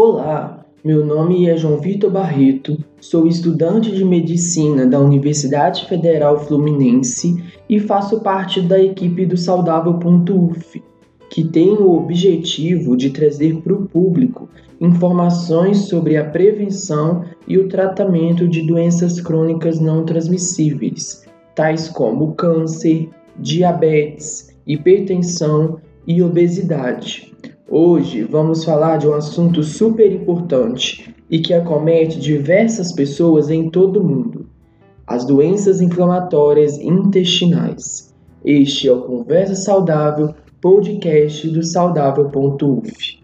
Olá, meu nome é João Vitor Barreto, sou estudante de medicina da Universidade Federal Fluminense e faço parte da equipe do Saudável.uf, que tem o objetivo de trazer para o público informações sobre a prevenção e o tratamento de doenças crônicas não transmissíveis, tais como câncer, diabetes, hipertensão e obesidade. Hoje vamos falar de um assunto super importante e que acomete diversas pessoas em todo o mundo: as doenças inflamatórias intestinais. Este é o Conversa Saudável, podcast do saudável.uf.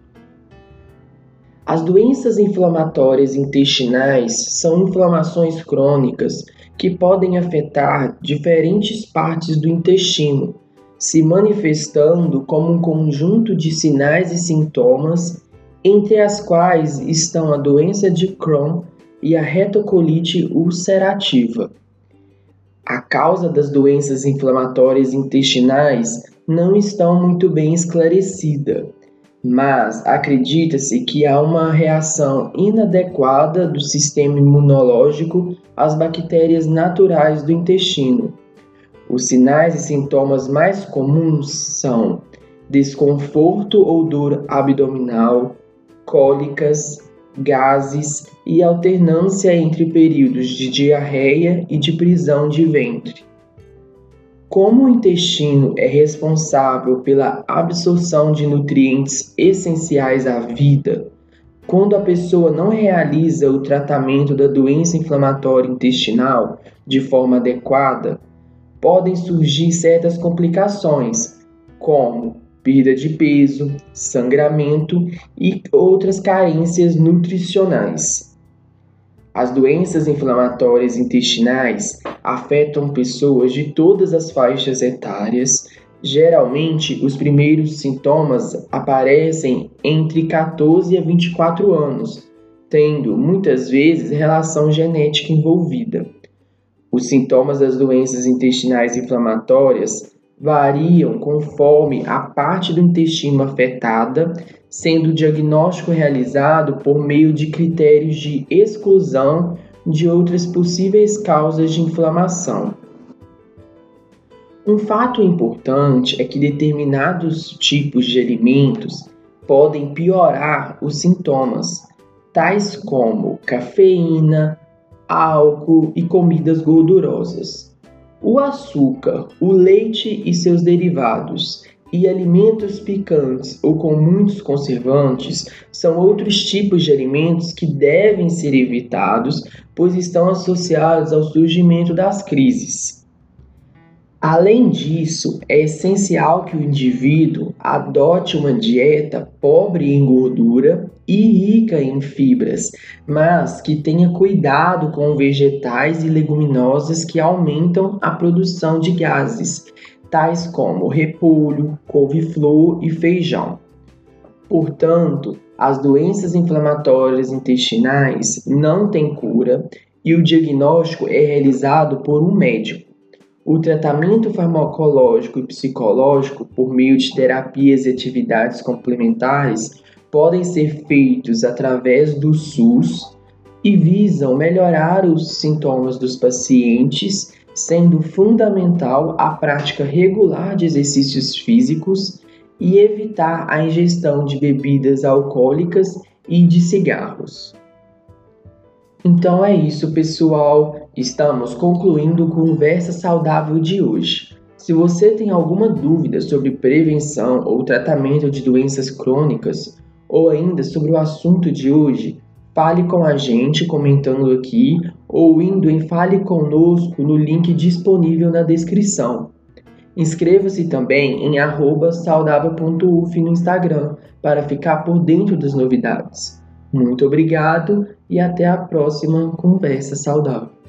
As doenças inflamatórias intestinais são inflamações crônicas que podem afetar diferentes partes do intestino, se manifestando como um conjunto de sinais e sintomas, entre as quais estão a doença de Crohn e a retocolite ulcerativa. A causa das doenças inflamatórias intestinais não estão muito bem esclarecida, mas acredita-se que há uma reação inadequada do sistema imunológico às bactérias naturais do intestino os sinais e sintomas mais comuns são desconforto ou dor abdominal, cólicas, gases e alternância entre períodos de diarreia e de prisão de ventre. Como o intestino é responsável pela absorção de nutrientes essenciais à vida, quando a pessoa não realiza o tratamento da doença inflamatória intestinal de forma adequada, podem surgir certas complicações, como perda de peso, sangramento e outras carências nutricionais. As doenças inflamatórias intestinais afetam pessoas de todas as faixas etárias. Geralmente, os primeiros sintomas aparecem entre 14 a 24 anos, tendo muitas vezes relação genética envolvida. Os sintomas das doenças intestinais inflamatórias variam conforme a parte do intestino afetada, sendo o diagnóstico realizado por meio de critérios de exclusão de outras possíveis causas de inflamação. Um fato importante é que determinados tipos de alimentos podem piorar os sintomas, tais como cafeína, álcool e comidas gordurosas. O açúcar, o leite e seus derivados e alimentos picantes ou com muitos conservantes são outros tipos de alimentos que devem ser evitados, pois estão associados ao surgimento das crises. Além disso, é essencial que o indivíduo adote uma dieta pobre em gordura e rica em fibras, mas que tenha cuidado com vegetais e leguminosas que aumentam a produção de gases, tais como repolho, couve-flor e feijão. Portanto, as doenças inflamatórias intestinais não têm cura e o diagnóstico é realizado por um médico. O tratamento farmacológico e psicológico por meio de terapias e atividades complementares podem ser feitos através do SUS e visam melhorar os sintomas dos pacientes, sendo fundamental a prática regular de exercícios físicos e evitar a ingestão de bebidas alcoólicas e de cigarros. Então é isso, pessoal. Estamos concluindo Conversa Saudável de hoje. Se você tem alguma dúvida sobre prevenção ou tratamento de doenças crônicas, ou ainda sobre o assunto de hoje, fale com a gente comentando aqui ou indo em Fale Conosco no link disponível na descrição. Inscreva-se também em saudável.uf no Instagram para ficar por dentro das novidades. Muito obrigado e até a próxima conversa saudável.